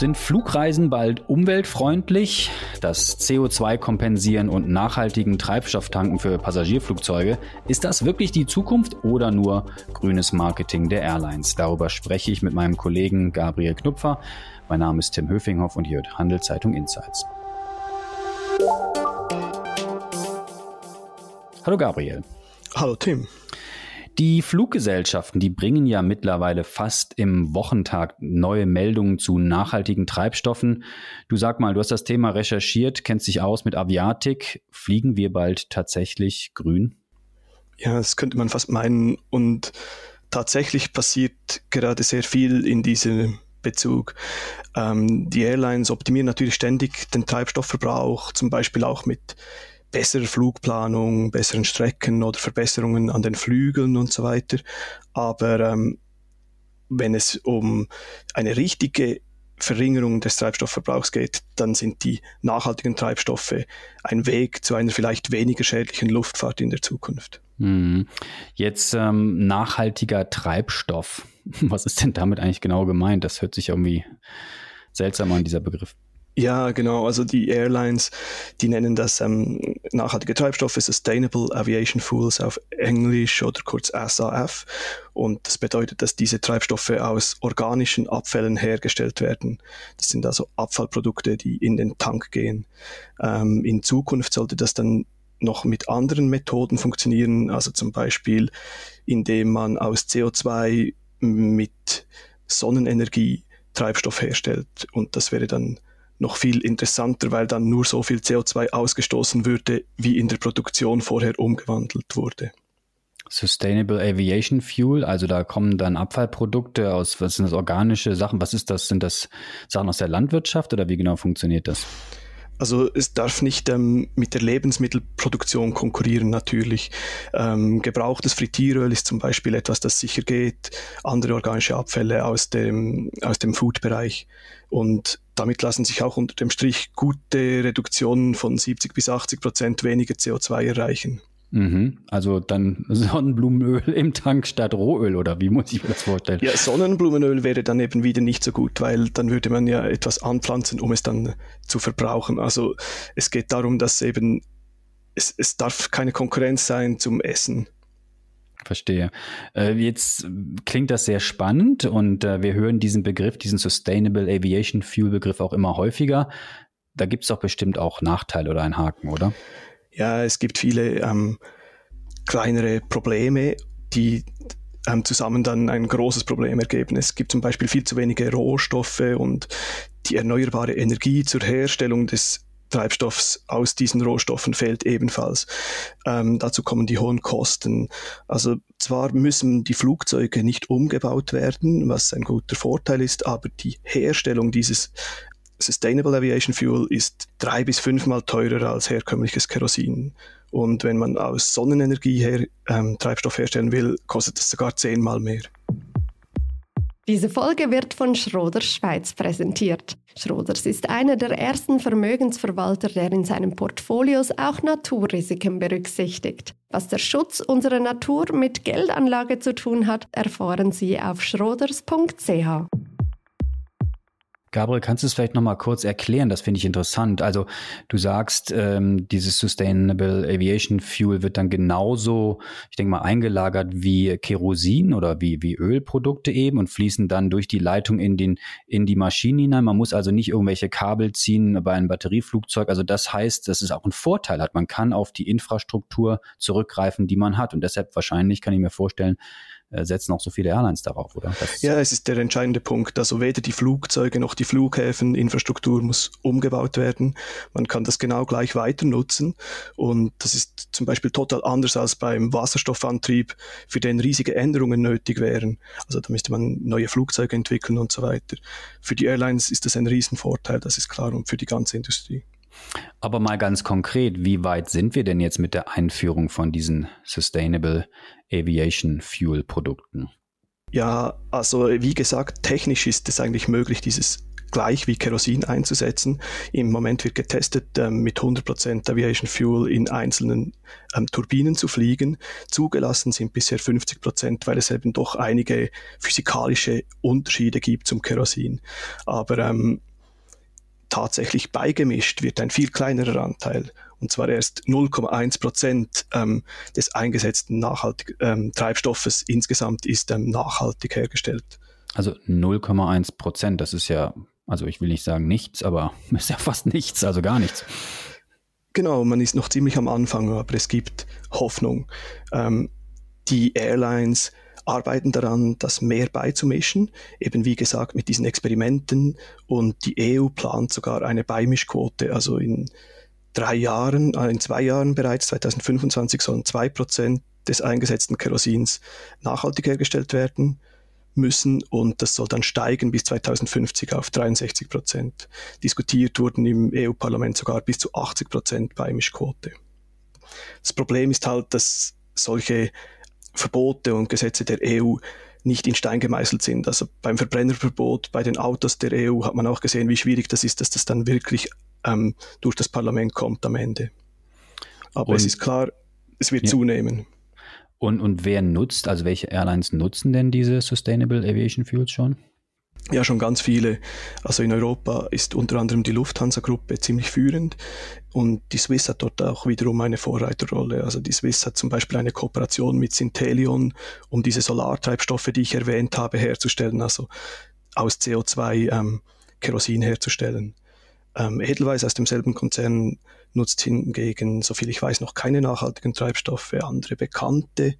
Sind Flugreisen bald umweltfreundlich? Das CO2 kompensieren und nachhaltigen Treibstofftanken für Passagierflugzeuge, ist das wirklich die Zukunft oder nur grünes Marketing der Airlines? Darüber spreche ich mit meinem Kollegen Gabriel Knupfer. Mein Name ist Tim Höfinghoff und hier wird Handelszeitung Insights. Hallo Gabriel. Hallo Tim. Die Fluggesellschaften, die bringen ja mittlerweile fast im Wochentag neue Meldungen zu nachhaltigen Treibstoffen. Du sag mal, du hast das Thema recherchiert, kennst dich aus mit Aviatik. Fliegen wir bald tatsächlich grün? Ja, das könnte man fast meinen. Und tatsächlich passiert gerade sehr viel in diesem Bezug. Ähm, die Airlines optimieren natürlich ständig den Treibstoffverbrauch, zum Beispiel auch mit bessere Flugplanung, besseren Strecken oder Verbesserungen an den Flügeln und so weiter. Aber ähm, wenn es um eine richtige Verringerung des Treibstoffverbrauchs geht, dann sind die nachhaltigen Treibstoffe ein Weg zu einer vielleicht weniger schädlichen Luftfahrt in der Zukunft. Hm. Jetzt ähm, nachhaltiger Treibstoff. Was ist denn damit eigentlich genau gemeint? Das hört sich irgendwie seltsam an, dieser Begriff. Ja, genau. Also die Airlines, die nennen das ähm, nachhaltige Treibstoffe, Sustainable Aviation Fuels auf Englisch oder kurz SAF. Und das bedeutet, dass diese Treibstoffe aus organischen Abfällen hergestellt werden. Das sind also Abfallprodukte, die in den Tank gehen. Ähm, in Zukunft sollte das dann noch mit anderen Methoden funktionieren, also zum Beispiel, indem man aus CO2 mit Sonnenenergie Treibstoff herstellt. Und das wäre dann noch viel interessanter, weil dann nur so viel CO2 ausgestoßen würde, wie in der Produktion vorher umgewandelt wurde. Sustainable Aviation Fuel, also da kommen dann Abfallprodukte aus, was sind das, organische Sachen, was ist das, sind das Sachen aus der Landwirtschaft oder wie genau funktioniert das? Also es darf nicht ähm, mit der Lebensmittelproduktion konkurrieren natürlich. Ähm, gebrauchtes Frittieröl ist zum Beispiel etwas, das sicher geht, andere organische Abfälle aus dem, aus dem Food-Bereich. Und damit lassen sich auch unter dem Strich gute Reduktionen von 70 bis 80 Prozent weniger CO2 erreichen. Mhm. Also dann Sonnenblumenöl im Tank statt Rohöl oder wie muss ich mir das vorstellen? Ja, Sonnenblumenöl wäre dann eben wieder nicht so gut, weil dann würde man ja etwas anpflanzen, um es dann zu verbrauchen. Also es geht darum, dass eben es, es darf keine Konkurrenz sein zum Essen. Verstehe. Äh, jetzt klingt das sehr spannend und äh, wir hören diesen Begriff, diesen Sustainable Aviation Fuel Begriff auch immer häufiger. Da gibt es doch bestimmt auch Nachteile oder einen Haken, oder? ja, es gibt viele ähm, kleinere Probleme, die ähm, zusammen dann ein großes Problem ergeben. Es gibt zum Beispiel viel zu wenige Rohstoffe und die erneuerbare Energie zur Herstellung des Treibstoffs aus diesen Rohstoffen fehlt ebenfalls. Ähm, dazu kommen die hohen Kosten. Also zwar müssen die Flugzeuge nicht umgebaut werden, was ein guter Vorteil ist, aber die Herstellung dieses Sustainable Aviation Fuel ist drei bis fünfmal teurer als herkömmliches Kerosin. Und wenn man aus Sonnenenergie her ähm, Treibstoff herstellen will, kostet es sogar zehnmal mehr. Diese Folge wird von Schroders Schweiz präsentiert. Schroders ist einer der ersten Vermögensverwalter, der in seinen Portfolios auch Naturrisiken berücksichtigt. Was der Schutz unserer Natur mit Geldanlage zu tun hat, erfahren Sie auf schroders.ch. Gabriel, kannst du es vielleicht nochmal kurz erklären? Das finde ich interessant. Also du sagst, ähm, dieses Sustainable Aviation Fuel wird dann genauso, ich denke mal, eingelagert wie Kerosin oder wie, wie Ölprodukte eben und fließen dann durch die Leitung in, den, in die Maschinen hinein. Man muss also nicht irgendwelche Kabel ziehen bei einem Batterieflugzeug. Also das heißt, dass es auch einen Vorteil hat. Man kann auf die Infrastruktur zurückgreifen, die man hat. Und deshalb wahrscheinlich kann ich mir vorstellen, setzen auch so viele Airlines darauf, oder? Das ja, es ist der entscheidende Punkt. Also weder die Flugzeuge noch die Flughäfen, Infrastruktur muss umgebaut werden. Man kann das genau gleich weiter nutzen. Und das ist zum Beispiel total anders als beim Wasserstoffantrieb, für den riesige Änderungen nötig wären. Also da müsste man neue Flugzeuge entwickeln und so weiter. Für die Airlines ist das ein Riesenvorteil, das ist klar, und für die ganze Industrie. Aber mal ganz konkret, wie weit sind wir denn jetzt mit der Einführung von diesen Sustainable Aviation Fuel Produkten? Ja, also wie gesagt, technisch ist es eigentlich möglich, dieses gleich wie Kerosin einzusetzen. Im Moment wird getestet, ähm, mit 100% Aviation Fuel in einzelnen ähm, Turbinen zu fliegen. Zugelassen sind bisher 50%, weil es eben doch einige physikalische Unterschiede gibt zum Kerosin. Aber ähm, tatsächlich beigemischt wird ein viel kleinerer Anteil. Und zwar erst 0,1 Prozent ähm, des eingesetzten nachhaltig, ähm, Treibstoffes insgesamt ist ähm, nachhaltig hergestellt. Also 0,1 Prozent, das ist ja, also ich will nicht sagen nichts, aber ist ja fast nichts, also gar nichts. Genau, man ist noch ziemlich am Anfang, aber es gibt Hoffnung. Ähm, die Airlines arbeiten daran, das mehr beizumischen, eben wie gesagt mit diesen Experimenten und die EU plant sogar eine Beimischquote, also in drei Jahren, äh, in zwei Jahren bereits, 2025 sollen zwei Prozent des eingesetzten Kerosins nachhaltig hergestellt werden müssen und das soll dann steigen bis 2050 auf 63 Prozent. Diskutiert wurden im EU-Parlament sogar bis zu 80 Prozent Beimischquote. Das Problem ist halt, dass solche Verbote und Gesetze der EU nicht in Stein gemeißelt sind. Also beim Verbrennerverbot bei den Autos der EU hat man auch gesehen, wie schwierig das ist, dass das dann wirklich ähm, durch das Parlament kommt am Ende. Aber und, es ist klar, es wird ja. zunehmen. Und, und wer nutzt, also welche Airlines nutzen denn diese Sustainable Aviation Fuels schon? Ja, schon ganz viele. Also in Europa ist unter anderem die Lufthansa-Gruppe ziemlich führend und die Swiss hat dort auch wiederum eine Vorreiterrolle. Also die Swiss hat zum Beispiel eine Kooperation mit Synthelion, um diese Solartreibstoffe, die ich erwähnt habe, herzustellen, also aus CO2 ähm, Kerosin herzustellen. Ähm, Edelweiss aus demselben Konzern nutzt hingegen, soviel ich weiß, noch keine nachhaltigen Treibstoffe. Andere bekannte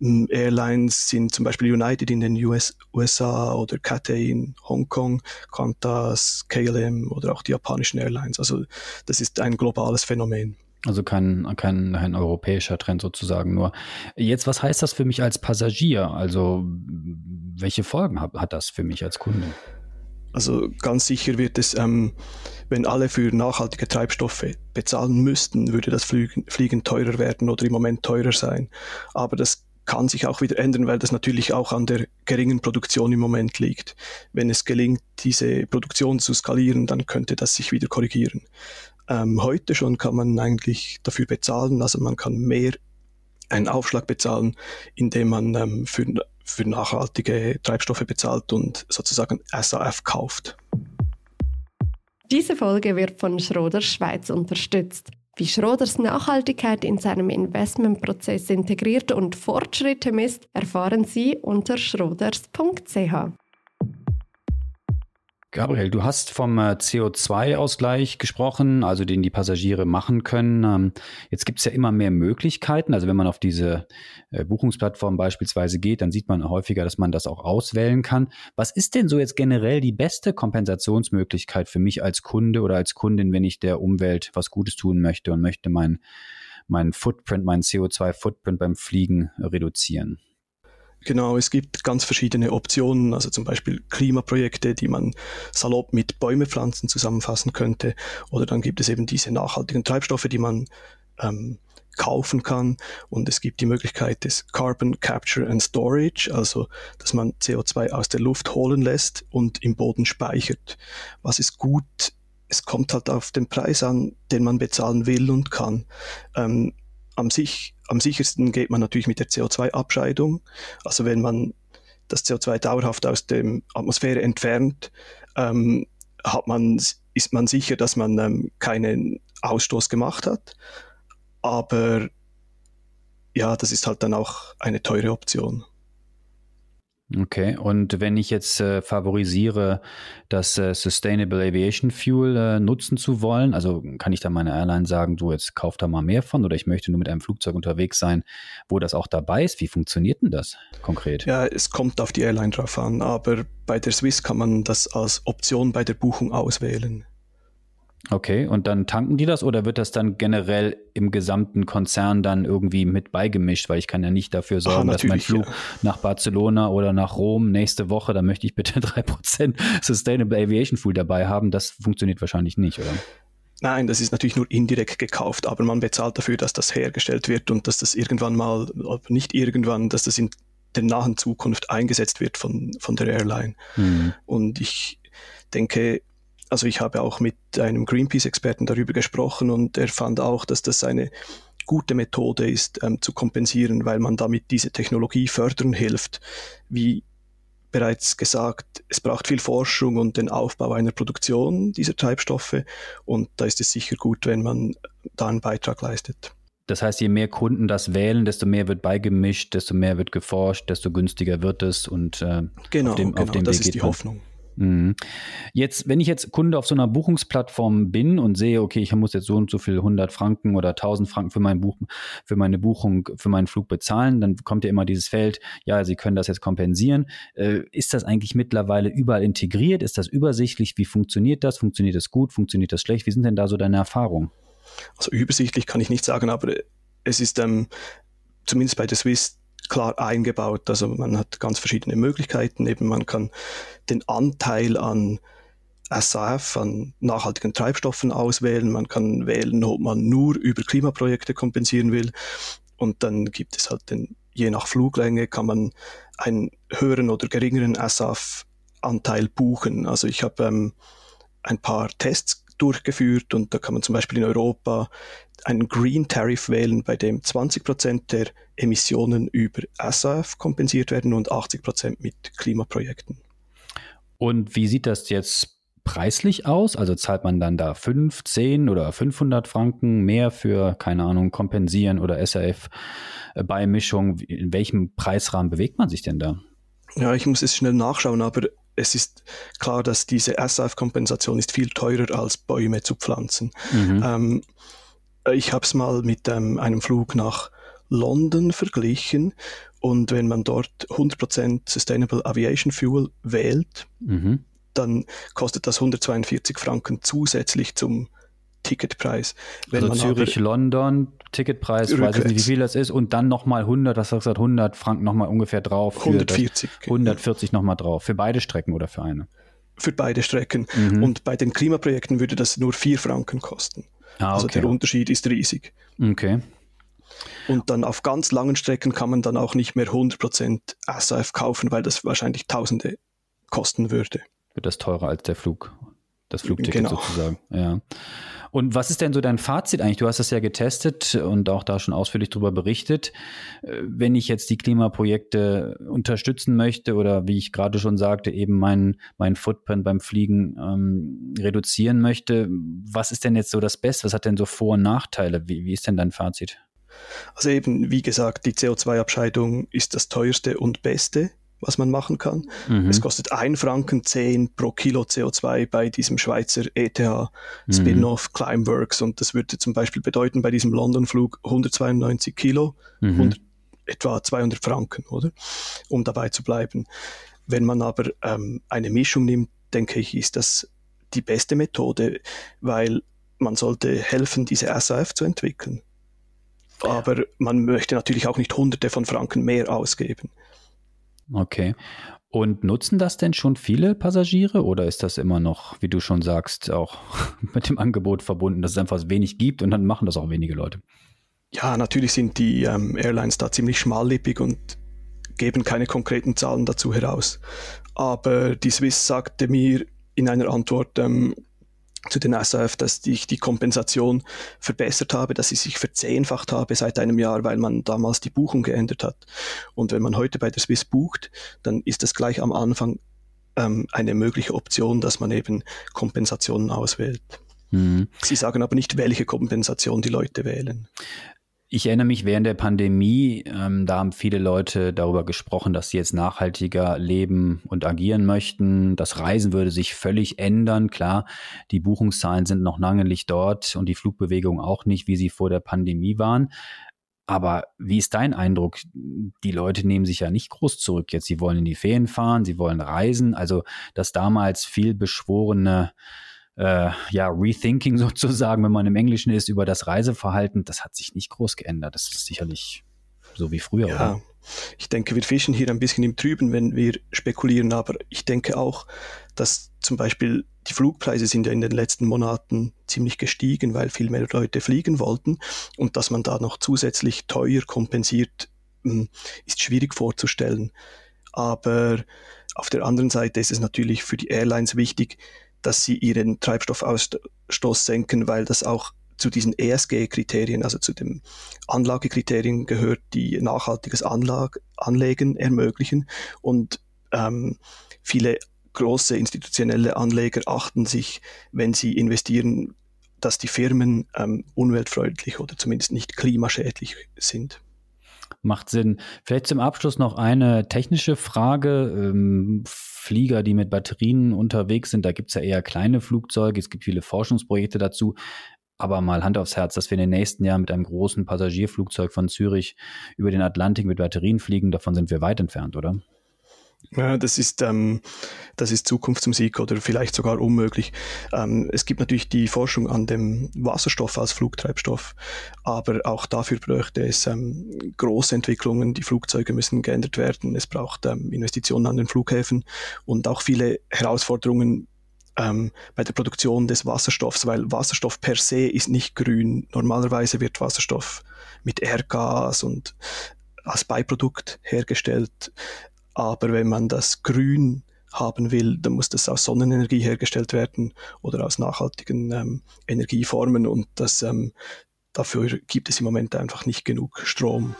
Airlines sind zum Beispiel United in den US, USA oder Cathay in Hongkong, Qantas, KLM oder auch die japanischen Airlines. Also das ist ein globales Phänomen. Also kein, kein, kein europäischer Trend sozusagen nur. Jetzt, was heißt das für mich als Passagier? Also welche Folgen hat, hat das für mich als Kunde? Also ganz sicher wird es, ähm, wenn alle für nachhaltige Treibstoffe bezahlen müssten, würde das Fliegen, Fliegen teurer werden oder im Moment teurer sein. Aber das kann sich auch wieder ändern, weil das natürlich auch an der geringen Produktion im Moment liegt. Wenn es gelingt, diese Produktion zu skalieren, dann könnte das sich wieder korrigieren. Ähm, heute schon kann man eigentlich dafür bezahlen, also man kann mehr einen Aufschlag bezahlen, indem man ähm, für für nachhaltige Treibstoffe bezahlt und sozusagen SAF kauft. Diese Folge wird von Schroders Schweiz unterstützt. Wie Schroders Nachhaltigkeit in seinem Investmentprozess integriert und Fortschritte misst, erfahren Sie unter schroders.ch. Gabriel, du hast vom äh, CO2-Ausgleich gesprochen, also den die Passagiere machen können. Ähm, jetzt gibt es ja immer mehr Möglichkeiten. Also wenn man auf diese äh, Buchungsplattform beispielsweise geht, dann sieht man häufiger, dass man das auch auswählen kann. Was ist denn so jetzt generell die beste Kompensationsmöglichkeit für mich als Kunde oder als Kundin, wenn ich der Umwelt was Gutes tun möchte und möchte meinen mein Footprint, meinen CO2-Footprint beim Fliegen reduzieren? Genau, es gibt ganz verschiedene Optionen, also zum Beispiel Klimaprojekte, die man salopp mit Bäume pflanzen zusammenfassen könnte. Oder dann gibt es eben diese nachhaltigen Treibstoffe, die man ähm, kaufen kann. Und es gibt die Möglichkeit des Carbon Capture and Storage, also dass man CO2 aus der Luft holen lässt und im Boden speichert. Was ist gut? Es kommt halt auf den Preis an, den man bezahlen will und kann. Ähm, am, sich, am sichersten geht man natürlich mit der CO2-Abscheidung. Also wenn man das CO2 dauerhaft aus der Atmosphäre entfernt, ähm, hat man, ist man sicher, dass man ähm, keinen Ausstoß gemacht hat. Aber ja, das ist halt dann auch eine teure Option. Okay, und wenn ich jetzt äh, favorisiere, das äh, Sustainable Aviation Fuel äh, nutzen zu wollen, also kann ich da meiner Airline sagen, du jetzt kauf da mal mehr von oder ich möchte nur mit einem Flugzeug unterwegs sein, wo das auch dabei ist. Wie funktioniert denn das konkret? Ja, es kommt auf die Airline drauf an, aber bei der Swiss kann man das als Option bei der Buchung auswählen. Okay, und dann tanken die das oder wird das dann generell im gesamten Konzern dann irgendwie mit beigemischt? Weil ich kann ja nicht dafür sorgen, ah, dass mein Flug ja. nach Barcelona oder nach Rom nächste Woche, da möchte ich bitte 3% Sustainable Aviation Fuel dabei haben. Das funktioniert wahrscheinlich nicht, oder? Nein, das ist natürlich nur indirekt gekauft, aber man bezahlt dafür, dass das hergestellt wird und dass das irgendwann mal, nicht irgendwann, dass das in der nahen Zukunft eingesetzt wird von, von der Airline. Mhm. Und ich denke, also ich habe auch mit einem Greenpeace-Experten darüber gesprochen und er fand auch, dass das eine gute Methode ist, ähm, zu kompensieren, weil man damit diese Technologie fördern hilft. Wie bereits gesagt, es braucht viel Forschung und den Aufbau einer Produktion dieser Treibstoffe und da ist es sicher gut, wenn man da einen Beitrag leistet. Das heißt, je mehr Kunden das wählen, desto mehr wird beigemischt, desto mehr wird geforscht, desto günstiger wird es und äh, genau, auf dem, genau, auf dem das Weg ist die Hoffnung. Mhm. Jetzt, wenn ich jetzt Kunde auf so einer Buchungsplattform bin und sehe, okay, ich muss jetzt so und so viel 100 Franken oder 1000 Franken für, mein Buch, für meine Buchung, für meinen Flug bezahlen, dann kommt ja immer dieses Feld, ja, Sie können das jetzt kompensieren. Äh, ist das eigentlich mittlerweile überall integriert? Ist das übersichtlich? Wie funktioniert das? Funktioniert das gut? Funktioniert das schlecht? Wie sind denn da so deine Erfahrungen? Also übersichtlich kann ich nicht sagen, aber es ist ähm, zumindest bei der Swiss klar eingebaut. Also man hat ganz verschiedene Möglichkeiten. Eben man kann den Anteil an SAF, an nachhaltigen Treibstoffen auswählen. Man kann wählen, ob man nur über Klimaprojekte kompensieren will. Und dann gibt es halt den, je nach Fluglänge kann man einen höheren oder geringeren SAF-Anteil buchen. Also ich habe ähm, ein paar Tests durchgeführt und da kann man zum Beispiel in Europa einen Green Tariff wählen, bei dem 20 Prozent der Emissionen über SAF kompensiert werden und 80 Prozent mit Klimaprojekten. Und wie sieht das jetzt preislich aus? Also zahlt man dann da 5, 10 oder 500 Franken mehr für, keine Ahnung, Kompensieren oder SAF-Beimischung? In welchem Preisrahmen bewegt man sich denn da? Ja, ich muss es schnell nachschauen, aber es ist klar, dass diese SAF-Kompensation ist viel teurer als Bäume zu pflanzen. Mhm. Ähm, ich habe es mal mit ähm, einem Flug nach London verglichen und wenn man dort 100% Sustainable Aviation Fuel wählt, mhm. dann kostet das 142 Franken zusätzlich zum Ticketpreis. Wenn also Zürich, London, Ticketpreis, rückwärts. weiß ich nicht, wie viel das ist, und dann nochmal 100, was hast du gesagt, 100 Franken nochmal ungefähr drauf. 140. 140 nochmal drauf. Für beide Strecken oder für eine? Für beide Strecken. Mhm. Und bei den Klimaprojekten würde das nur 4 Franken kosten. Ah, also okay. Also der Unterschied ist riesig. Okay. Und dann auf ganz langen Strecken kann man dann auch nicht mehr 100% SAF kaufen, weil das wahrscheinlich Tausende kosten würde. Wird das teurer als der Flug, das Flugticket genau. sozusagen. Ja. Und was ist denn so dein Fazit eigentlich? Du hast das ja getestet und auch da schon ausführlich darüber berichtet. Äh, wenn ich jetzt die Klimaprojekte unterstützen möchte oder wie ich gerade schon sagte, eben meinen mein Footprint beim Fliegen ähm, reduzieren möchte, was ist denn jetzt so das Beste? Was hat denn so Vor- und Nachteile? Wie, wie ist denn dein Fazit? Also eben, wie gesagt, die CO2-Abscheidung ist das teuerste und beste, was man machen kann. Mhm. Es kostet 1 Franken 10 pro Kilo CO2 bei diesem Schweizer ETH Spin-off mhm. Climeworks und das würde zum Beispiel bedeuten bei diesem London-Flug 192 Kilo, mhm. 100, etwa 200 Franken, oder? Um dabei zu bleiben. Wenn man aber ähm, eine Mischung nimmt, denke ich, ist das die beste Methode, weil man sollte helfen, diese SAF zu entwickeln aber man möchte natürlich auch nicht Hunderte von Franken mehr ausgeben. Okay. Und nutzen das denn schon viele Passagiere oder ist das immer noch, wie du schon sagst, auch mit dem Angebot verbunden, dass es einfach wenig gibt und dann machen das auch wenige Leute? Ja, natürlich sind die ähm, Airlines da ziemlich schmallippig und geben keine konkreten Zahlen dazu heraus. Aber die Swiss sagte mir in einer Antwort, ähm, zu den SAF, dass ich die Kompensation verbessert habe, dass sie sich verzehnfacht habe seit einem Jahr, weil man damals die Buchung geändert hat. Und wenn man heute bei der Swiss bucht, dann ist das gleich am Anfang ähm, eine mögliche Option, dass man eben Kompensationen auswählt. Mhm. Sie sagen aber nicht, welche Kompensation die Leute wählen. Ich erinnere mich während der Pandemie, ähm, da haben viele Leute darüber gesprochen, dass sie jetzt nachhaltiger leben und agieren möchten. Das Reisen würde sich völlig ändern. Klar, die Buchungszahlen sind noch lange nicht dort und die Flugbewegung auch nicht, wie sie vor der Pandemie waren. Aber wie ist dein Eindruck? Die Leute nehmen sich ja nicht groß zurück jetzt. Sie wollen in die Ferien fahren, sie wollen reisen. Also das damals viel beschworene äh, ja, Rethinking sozusagen, wenn man im Englischen ist, über das Reiseverhalten, das hat sich nicht groß geändert. Das ist sicherlich so wie früher, ja. Oder? Ich denke, wir fischen hier ein bisschen im Trüben, wenn wir spekulieren, aber ich denke auch, dass zum Beispiel die Flugpreise sind ja in den letzten Monaten ziemlich gestiegen, weil viel mehr Leute fliegen wollten und dass man da noch zusätzlich teuer kompensiert, hm, ist schwierig vorzustellen. Aber auf der anderen Seite ist es natürlich für die Airlines wichtig, dass sie ihren Treibstoffausstoß senken, weil das auch zu diesen ESG-Kriterien, also zu den Anlagekriterien gehört, die nachhaltiges Anlag Anlegen ermöglichen. Und ähm, viele große institutionelle Anleger achten sich, wenn sie investieren, dass die Firmen ähm, umweltfreundlich oder zumindest nicht klimaschädlich sind. Macht Sinn. Vielleicht zum Abschluss noch eine technische Frage. Ähm, Flieger, die mit Batterien unterwegs sind, da gibt es ja eher kleine Flugzeuge, es gibt viele Forschungsprojekte dazu. Aber mal Hand aufs Herz, dass wir in den nächsten Jahren mit einem großen Passagierflugzeug von Zürich über den Atlantik mit Batterien fliegen, davon sind wir weit entfernt, oder? Ja, das ist, ähm, das ist Zukunftsmusik oder vielleicht sogar unmöglich. Ähm, es gibt natürlich die Forschung an dem Wasserstoff als Flugtreibstoff, aber auch dafür bräuchte es ähm, große Entwicklungen. Die Flugzeuge müssen geändert werden. Es braucht ähm, Investitionen an den Flughäfen und auch viele Herausforderungen ähm, bei der Produktion des Wasserstoffs, weil Wasserstoff per se ist nicht grün. Normalerweise wird Wasserstoff mit Erdgas und als Beiprodukt hergestellt. Aber wenn man das grün haben will, dann muss das aus Sonnenenergie hergestellt werden oder aus nachhaltigen ähm, Energieformen und das, ähm, dafür gibt es im Moment einfach nicht genug Strom.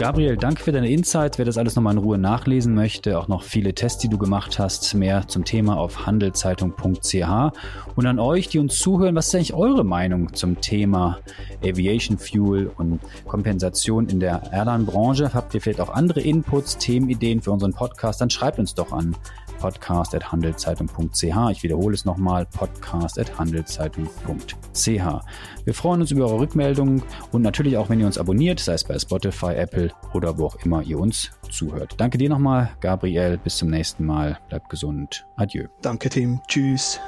Gabriel, danke für deine Insights. Wer das alles nochmal in Ruhe nachlesen möchte, auch noch viele Tests, die du gemacht hast, mehr zum Thema auf handelszeitung.ch. Und an euch, die uns zuhören, was ist eigentlich eure Meinung zum Thema Aviation Fuel und Kompensation in der Airline-Branche? Habt ihr vielleicht auch andere Inputs, Themenideen für unseren Podcast? Dann schreibt uns doch an podcast.handelszeitung.ch. Ich wiederhole es nochmal, podcast.handelszeitung.ch. Wir freuen uns über eure Rückmeldungen und natürlich auch, wenn ihr uns abonniert, sei es bei Spotify, Apple oder wo auch immer ihr uns zuhört. Danke dir nochmal, Gabriel. Bis zum nächsten Mal. Bleibt gesund. Adieu. Danke, Tim. Tschüss.